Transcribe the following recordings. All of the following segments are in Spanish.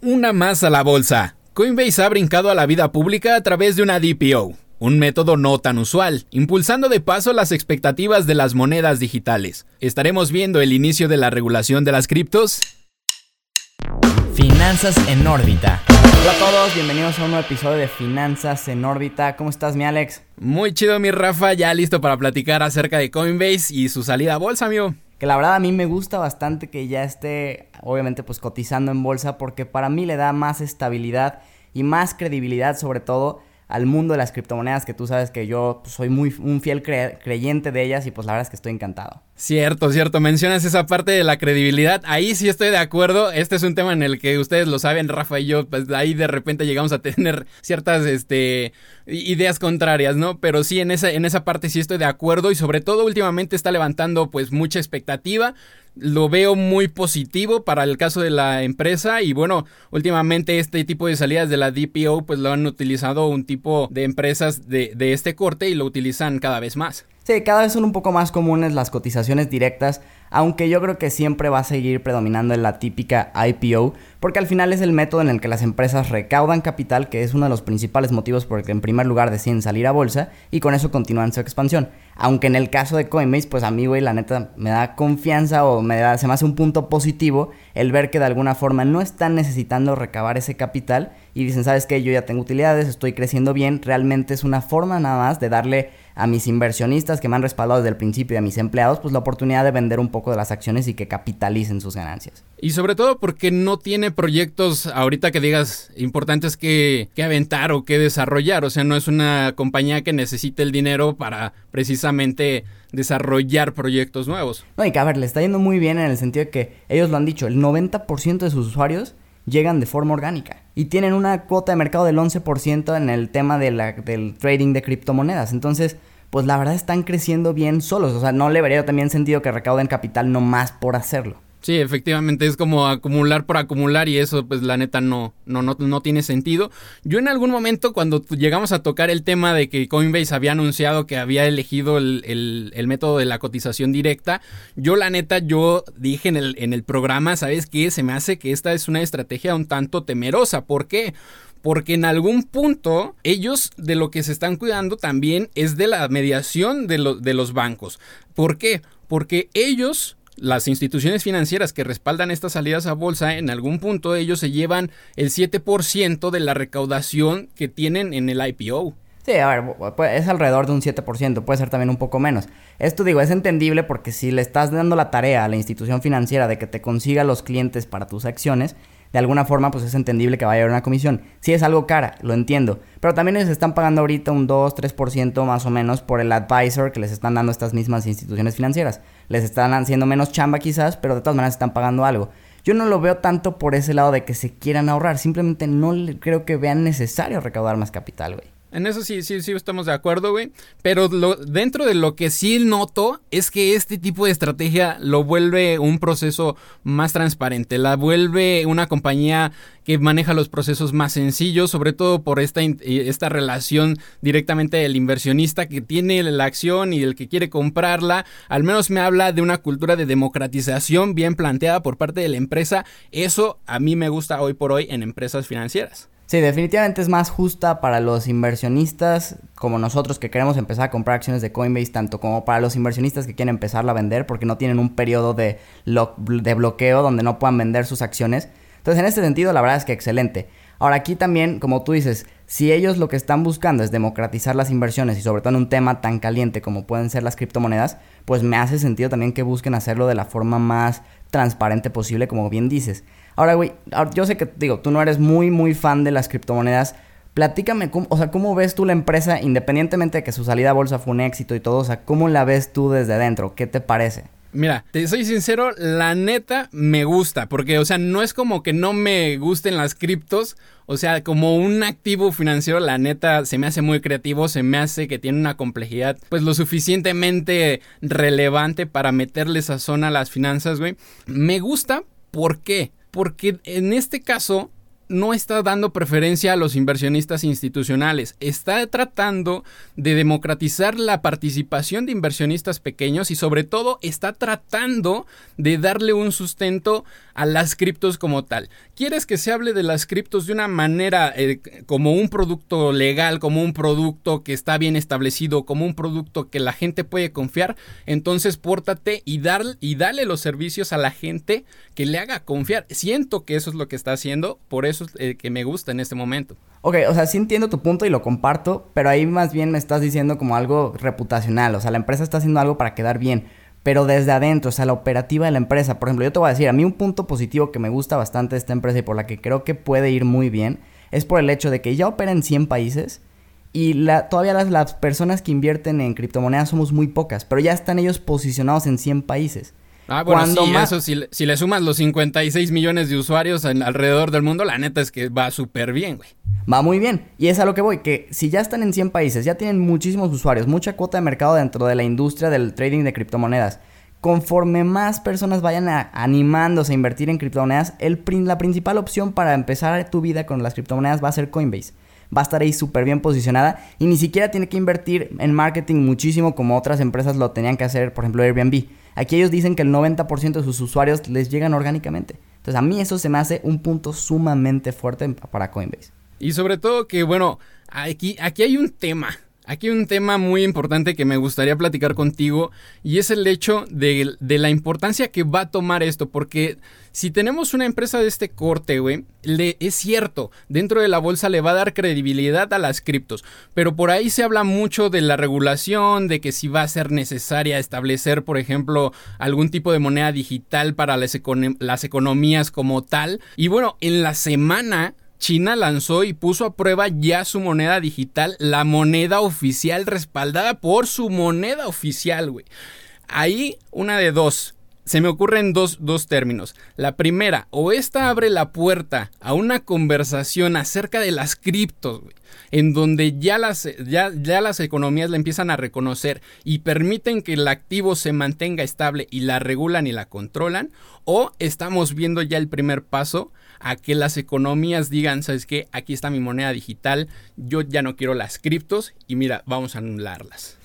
Una más a la bolsa. Coinbase ha brincado a la vida pública a través de una DPO, un método no tan usual, impulsando de paso las expectativas de las monedas digitales. ¿Estaremos viendo el inicio de la regulación de las criptos? Finanzas en órbita. Hola a todos, bienvenidos a un nuevo episodio de Finanzas en órbita. ¿Cómo estás, mi Alex? Muy chido, mi Rafa, ya listo para platicar acerca de Coinbase y su salida a bolsa, amigo que la verdad a mí me gusta bastante que ya esté obviamente pues cotizando en bolsa porque para mí le da más estabilidad y más credibilidad sobre todo al mundo de las criptomonedas que tú sabes que yo pues, soy muy un fiel creyente de ellas y pues la verdad es que estoy encantado. Cierto, cierto, mencionas esa parte de la credibilidad, ahí sí estoy de acuerdo, este es un tema en el que ustedes lo saben, Rafa y yo, pues ahí de repente llegamos a tener ciertas este, ideas contrarias, ¿no? Pero sí, en esa, en esa parte sí estoy de acuerdo y sobre todo últimamente está levantando pues mucha expectativa, lo veo muy positivo para el caso de la empresa y bueno, últimamente este tipo de salidas de la DPO pues lo han utilizado un tipo de empresas de, de este corte y lo utilizan cada vez más. Sí, cada vez son un poco más comunes las cotizaciones directas, aunque yo creo que siempre va a seguir predominando en la típica IPO, porque al final es el método en el que las empresas recaudan capital, que es uno de los principales motivos por el que en primer lugar deciden salir a bolsa y con eso continúan su expansión. Aunque en el caso de Coinbase, pues a mí, güey, la neta me da confianza o me da, se me hace un punto positivo el ver que de alguna forma no están necesitando recabar ese capital y dicen, ¿sabes qué? Yo ya tengo utilidades, estoy creciendo bien, realmente es una forma nada más de darle a mis inversionistas que me han respaldado desde el principio y a mis empleados, pues la oportunidad de vender un poco de las acciones y que capitalicen sus ganancias. Y sobre todo porque no tiene proyectos ahorita que digas importantes que, que aventar o que desarrollar. O sea, no es una compañía que necesite el dinero para precisamente desarrollar proyectos nuevos. No, y que a ver, le está yendo muy bien en el sentido de que ellos lo han dicho, el 90% de sus usuarios llegan de forma orgánica y tienen una cuota de mercado del 11% en el tema de la, del trading de criptomonedas. Entonces, pues la verdad están creciendo bien solos. O sea, no le vería también sentido que recauden capital no más por hacerlo. Sí, efectivamente es como acumular por acumular y eso pues la neta no, no, no, no tiene sentido. Yo en algún momento cuando llegamos a tocar el tema de que Coinbase había anunciado que había elegido el, método de la cotización directa, yo la neta yo dije en el, en el programa, ¿sabes qué? Se me hace que esta es una estrategia un tanto temerosa. ¿Por qué? porque en algún punto ellos de lo que se están cuidando también es de la mediación de, de los bancos. ¿Por qué? Porque ellos las instituciones financieras que respaldan estas salidas a bolsa, en algún punto ellos se llevan el 7% de la recaudación que tienen en el IPO. Sí, a ver, es alrededor de un 7%, puede ser también un poco menos. Esto digo, es entendible porque si le estás dando la tarea a la institución financiera de que te consiga los clientes para tus acciones, de alguna forma pues es entendible que vaya a haber una comisión. Si es algo cara, lo entiendo. Pero también les están pagando ahorita un 2-3% más o menos por el advisor que les están dando estas mismas instituciones financieras. Les están haciendo menos chamba quizás, pero de todas maneras están pagando algo. Yo no lo veo tanto por ese lado de que se quieran ahorrar, simplemente no creo que vean necesario recaudar más capital, güey. En eso sí, sí, sí estamos de acuerdo, güey. Pero lo, dentro de lo que sí noto es que este tipo de estrategia lo vuelve un proceso más transparente, la vuelve una compañía que maneja los procesos más sencillos, sobre todo por esta, esta relación directamente del inversionista que tiene la acción y el que quiere comprarla. Al menos me habla de una cultura de democratización bien planteada por parte de la empresa. Eso a mí me gusta hoy por hoy en empresas financieras. Sí, definitivamente es más justa para los inversionistas como nosotros que queremos empezar a comprar acciones de Coinbase, tanto como para los inversionistas que quieren empezarla a vender porque no tienen un periodo de, de bloqueo donde no puedan vender sus acciones. Entonces, en este sentido, la verdad es que excelente. Ahora, aquí también, como tú dices, si ellos lo que están buscando es democratizar las inversiones y sobre todo en un tema tan caliente como pueden ser las criptomonedas, pues me hace sentido también que busquen hacerlo de la forma más transparente posible, como bien dices. Ahora, güey, yo sé que, digo, tú no eres muy, muy fan de las criptomonedas. Platícame, o sea, ¿cómo ves tú la empresa, independientemente de que su salida a bolsa fue un éxito y todo? O sea, ¿cómo la ves tú desde adentro? ¿Qué te parece? Mira, te soy sincero, la neta me gusta, porque, o sea, no es como que no me gusten las criptos, o sea, como un activo financiero, la neta se me hace muy creativo, se me hace que tiene una complejidad, pues lo suficientemente relevante para meterle esa zona a las finanzas, güey. Me gusta, ¿por qué? Porque en este caso no está dando preferencia a los inversionistas institucionales, está tratando de democratizar la participación de inversionistas pequeños y sobre todo está tratando de darle un sustento a las criptos como tal. ¿Quieres que se hable de las criptos de una manera eh, como un producto legal, como un producto que está bien establecido, como un producto que la gente puede confiar? Entonces pórtate y, dar, y dale los servicios a la gente que le haga confiar. Siento que eso es lo que está haciendo, por eso eh, que me gusta en este momento. Ok, o sea, sí entiendo tu punto y lo comparto, pero ahí más bien me estás diciendo como algo reputacional, o sea, la empresa está haciendo algo para quedar bien, pero desde adentro, o sea, la operativa de la empresa, por ejemplo, yo te voy a decir, a mí un punto positivo que me gusta bastante de esta empresa y por la que creo que puede ir muy bien, es por el hecho de que ya opera en 100 países y la, todavía las, las personas que invierten en criptomonedas somos muy pocas, pero ya están ellos posicionados en 100 países. Ah, bueno, sí, eso, si, si, le sumas los 56 millones de usuarios en, alrededor del mundo, la neta es que va súper bien, güey. Va muy bien. Y es a lo que voy, que si ya están en 100 países, ya tienen muchísimos usuarios, mucha cuota de mercado dentro de la industria del trading de criptomonedas. Conforme más personas vayan animándose a invertir en criptomonedas, el, la principal opción para empezar tu vida con las criptomonedas va a ser Coinbase va a estar ahí súper bien posicionada y ni siquiera tiene que invertir en marketing muchísimo como otras empresas lo tenían que hacer, por ejemplo Airbnb. Aquí ellos dicen que el 90% de sus usuarios les llegan orgánicamente. Entonces a mí eso se me hace un punto sumamente fuerte para Coinbase. Y sobre todo que, bueno, aquí, aquí hay un tema. Aquí un tema muy importante que me gustaría platicar contigo y es el hecho de, la importancia que va a tomar esto, porque si tenemos una empresa de este corte, güey, es cierto, dentro de la bolsa le va a dar credibilidad a las criptos, pero por ahí se habla mucho de la regulación, de que si va a ser necesaria establecer, por ejemplo, algún tipo de moneda digital para las economías como tal. Y bueno, en la semana China lanzó y puso a prueba ya su moneda digital, la moneda oficial respaldada por su moneda oficial, güey. Ahí una de dos se me ocurren dos, términos. La primera, o esta abre la puerta a una conversación acerca de las criptos, en donde ya las, ya, ya las economías la empiezan a reconocer y permiten que el activo se mantenga estable y la regulan y la controlan, o estamos viendo ya el primer paso a que las economías digan, ¿sabes qué? Aquí está mi moneda digital, yo ya no quiero las criptos y mira, vamos a anularlas.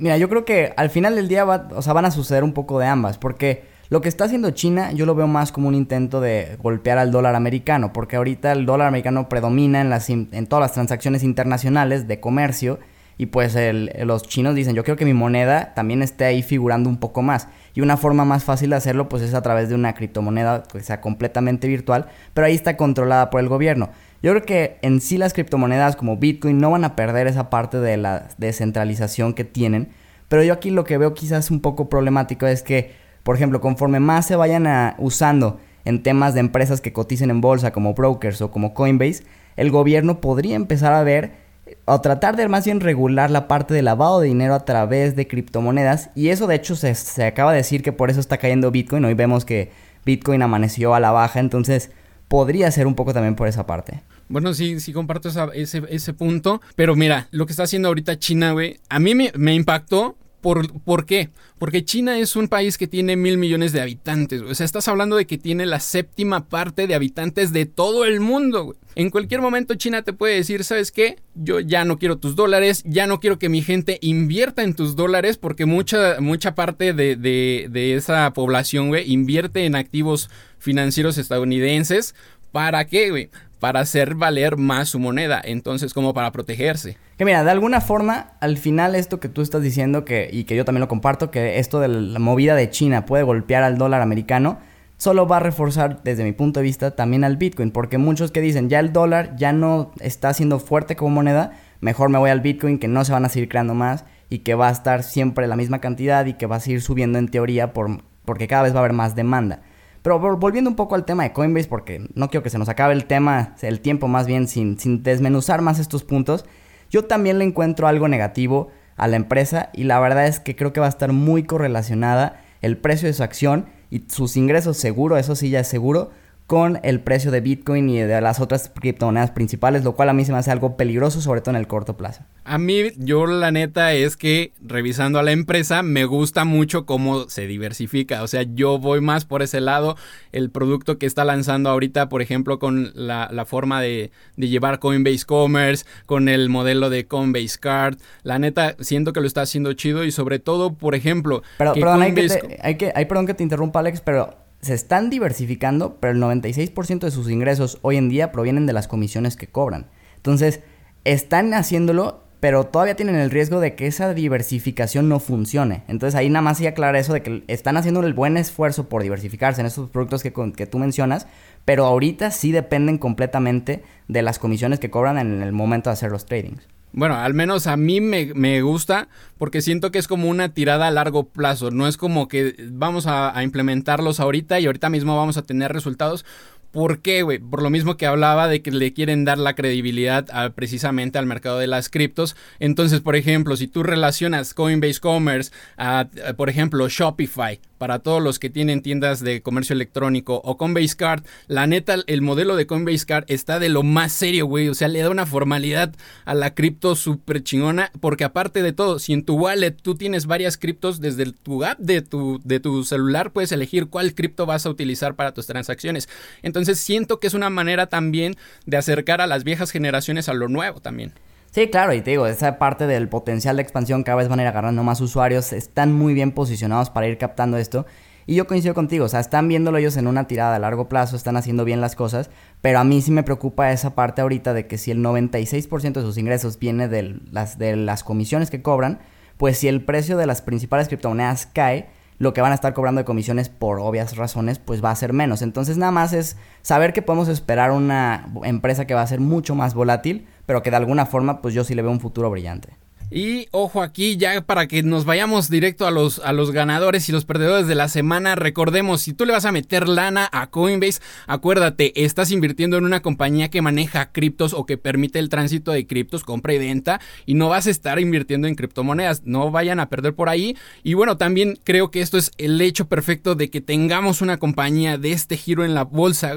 Mira, yo creo que al final del día va, o sea, van a suceder un poco de ambas, porque lo que está haciendo China yo lo veo más como un intento de golpear al dólar americano, porque ahorita el dólar americano predomina en, las, en todas las transacciones internacionales de comercio y pues los chinos dicen, yo quiero que mi moneda también esté ahí figurando un poco más. Y una forma más fácil de hacerlo pues es a través de una criptomoneda que sea completamente virtual, pero ahí está controlada por el gobierno. Yo creo que en sí las criptomonedas como Bitcoin no van a perder esa parte de la descentralización que tienen. Pero yo aquí lo que veo quizás un poco problemático es que, por ejemplo, conforme más se vayan usando en temas de empresas que coticen en bolsa como brokers o como Coinbase, el gobierno podría empezar a ver o tratar de más bien regular la parte de lavado de dinero a través de criptomonedas. Y eso de hecho se, se acaba de decir que por eso está cayendo Bitcoin. Hoy vemos que Bitcoin amaneció a la baja. Entonces podría ser un poco también por esa parte. Bueno, sí, sí comparto ese, ese punto. Pero mira, lo que está haciendo ahorita China, güey, a mí me, me impactó ¿Por, ¿Por, qué? Porque China es un país que tiene mil millones de habitantes. O sea, estás hablando de que tiene la séptima parte de habitantes de todo el mundo. Güey. En cualquier momento China te puede decir, ¿sabes qué? Yo ya no quiero tus dólares, ya no quiero que mi gente invierta en tus dólares porque mucha, mucha parte de, de, de esa población, güey, invierte en activos financieros estadounidenses. ¿Para qué, güey? Para hacer valer más su moneda, entonces como para protegerse. Que mira, de alguna forma, al final esto que tú estás diciendo que y que yo también lo comparto, que esto de la movida de China puede golpear al dólar americano, solo va a reforzar desde mi punto de vista también al Bitcoin, porque muchos que dicen, ya el dólar ya no está siendo fuerte como moneda, mejor me voy al Bitcoin que no se van a seguir creando más y que va a estar siempre la misma cantidad y que va a seguir subiendo en teoría por, porque cada vez va a haber más demanda. Pero volviendo un poco al tema de Coinbase, porque no quiero que se nos acabe el tema, el tiempo más bien, sin, sin desmenuzar más estos puntos, yo también le encuentro algo negativo a la empresa y la verdad es que creo que va a estar muy correlacionada el precio de su acción y sus ingresos seguro, eso sí ya es seguro, con el precio de Bitcoin y de las otras criptomonedas principales, lo cual a mí se me hace algo peligroso, sobre todo en el corto plazo. A mí, yo la neta es que revisando a la empresa, me gusta mucho cómo se diversifica. O sea, yo voy más por ese lado. El producto que está lanzando ahorita, por ejemplo, con la, forma de, llevar Coinbase Commerce, con el modelo de Coinbase Card. La neta, siento que lo está haciendo chido y sobre todo, por ejemplo... Pero, perdón, hay, que hay que, hay, perdón que te interrumpa, Alex, pero se están diversificando, pero el 96% de sus ingresos hoy en día provienen de las comisiones que cobran. Entonces, están haciéndolo, pero todavía tienen el riesgo de que esa diversificación no funcione. Entonces, ahí nada más sí aclara eso de que están haciendo el buen esfuerzo por diversificarse en esos productos que, que tú mencionas, pero ahorita sí dependen completamente de las comisiones que cobran en el momento de hacer los tradings. Bueno, al menos a mí me, gusta porque siento que es como una tirada a largo plazo. No es como que vamos a, a implementarlos ahorita y ahorita mismo vamos a tener resultados. ¿Por qué, güey? Por lo mismo que hablaba de que le quieren dar la credibilidad precisamente al mercado de las criptos. Entonces, por ejemplo, si tú relacionas Coinbase Commerce a, por ejemplo, Shopify, para todos los que tienen tiendas de comercio electrónico o Coinbase Card, la neta, el modelo de Coinbase Card está de lo más serio, güey. O sea, le da una formalidad a la cripto súper chingona. Porque aparte de todo, si en tu wallet tú tienes varias criptos desde tu app de tu, de tu celular, puedes elegir cuál cripto vas a utilizar para tus transacciones. Entonces siento que es una manera también de acercar a las viejas generaciones a lo nuevo también. Sí, claro, y te digo, esa parte del potencial de expansión cada vez van a ir agarrando más usuarios, están muy bien posicionados para ir captando esto. Y yo coincido contigo, o sea, están viéndolo ellos en una tirada a largo plazo, están haciendo bien las cosas, pero a mí sí me preocupa esa parte ahorita de que si el 96% de sus ingresos viene de las, de las comisiones que cobran, pues si el precio de las principales criptomonedas cae, lo que van a estar cobrando de comisiones por obvias razones, pues va a ser menos. Entonces nada más es saber que podemos esperar una empresa que va a ser mucho más volátil, pero que de alguna forma pues yo sí le veo un futuro brillante. Y ojo aquí, ya para que nos vayamos directo a los, a los ganadores y los perdedores de la semana, recordemos, si tú le vas a meter lana a Coinbase, acuérdate, estás invirtiendo en una compañía que maneja criptos o que permite el tránsito de criptos, compra y venta, y no vas a estar invirtiendo en criptomonedas, no vayan a perder por ahí. Y bueno, también creo que esto es el hecho perfecto de que tengamos una compañía de este giro en la bolsa,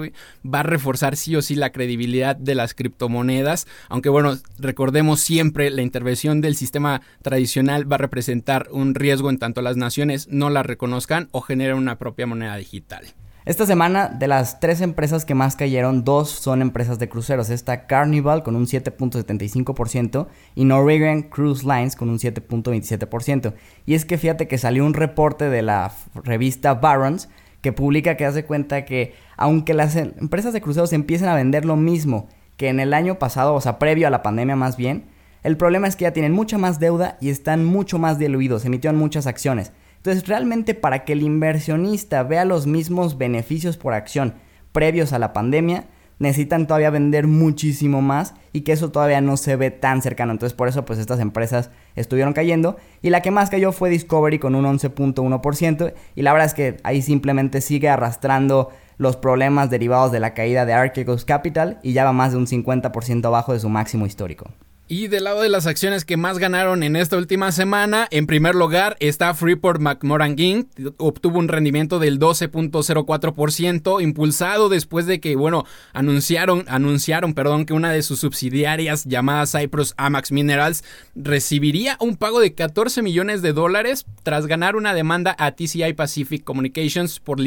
va a reforzar sí o sí la credibilidad de las criptomonedas, aunque bueno, recordemos siempre la intervención del sistema sistema tradicional va a representar un riesgo en tanto las naciones no la reconozcan o generen una propia moneda digital. Esta semana, de las tres empresas que más cayeron, dos son empresas de cruceros. Está Carnival con un 7.75% y Norwegian Cruise Lines con un 7.27%. Y es que fíjate que salió un reporte de la revista Barons que publica que hace cuenta que aunque las empresas de cruceros empiecen a vender lo mismo que en el año pasado, o sea, previo a la pandemia más bien, el problema es que ya tienen mucha más deuda y están mucho más diluidos, emitieron muchas acciones. Entonces, realmente para que el inversionista vea los mismos beneficios por acción previos a la pandemia, necesitan todavía vender muchísimo más y que eso todavía no se ve tan cercano. Entonces, por eso pues estas empresas estuvieron cayendo y la que más cayó fue Discovery con un 11.1% y la verdad es que ahí simplemente sigue arrastrando los problemas derivados de la caída de Archegos Capital y ya va más de un 50% abajo de su máximo histórico. Y del lado de las acciones que más ganaron en esta última semana, en primer lugar está Freeport McMoran Inc. Obtuvo un rendimiento del 12.04%, impulsado después de que, bueno, anunciaron, anunciaron, perdón, que una de sus subsidiarias llamada Cyprus Amax Minerals recibiría un pago de 14 millones de dólares tras ganar una demanda a TCI Pacific Communications por,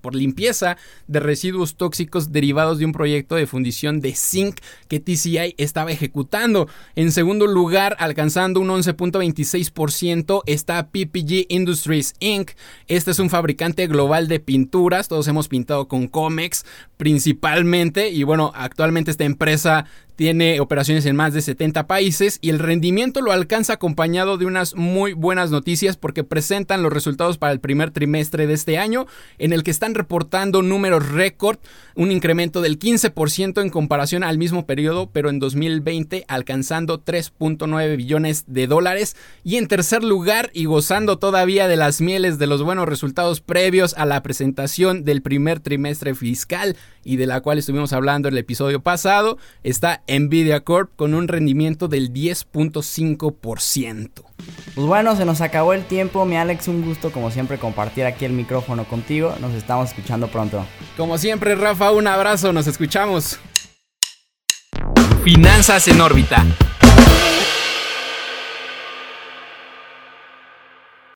por limpieza de residuos tóxicos derivados de un proyecto de fundición de zinc que TCI estaba ejecutando. En segundo lugar, alcanzando un 11.26%, está PPG Industries Inc. Este es un fabricante global de pinturas. Todos hemos pintado con Comex principalmente. Y bueno, actualmente esta empresa tiene operaciones en más de 70 países y el rendimiento lo alcanza acompañado de unas muy buenas noticias porque presentan los resultados para el primer trimestre de este año en el que están reportando números récord, un incremento del 15% en comparación al mismo periodo, pero en 2020 alcanzando 3.9 billones de dólares. Y en tercer lugar y gozando todavía de las mieles de los buenos resultados previos a la presentación del primer trimestre fiscal y de la cual estuvimos hablando el episodio pasado, está Nvidia Corp con un rendimiento del 10.5%. Pues bueno, se nos acabó el tiempo. Mi Alex, un gusto como siempre compartir aquí el micrófono contigo. Nos estamos escuchando pronto. Como siempre, Rafa, un abrazo. Nos escuchamos. Finanzas en órbita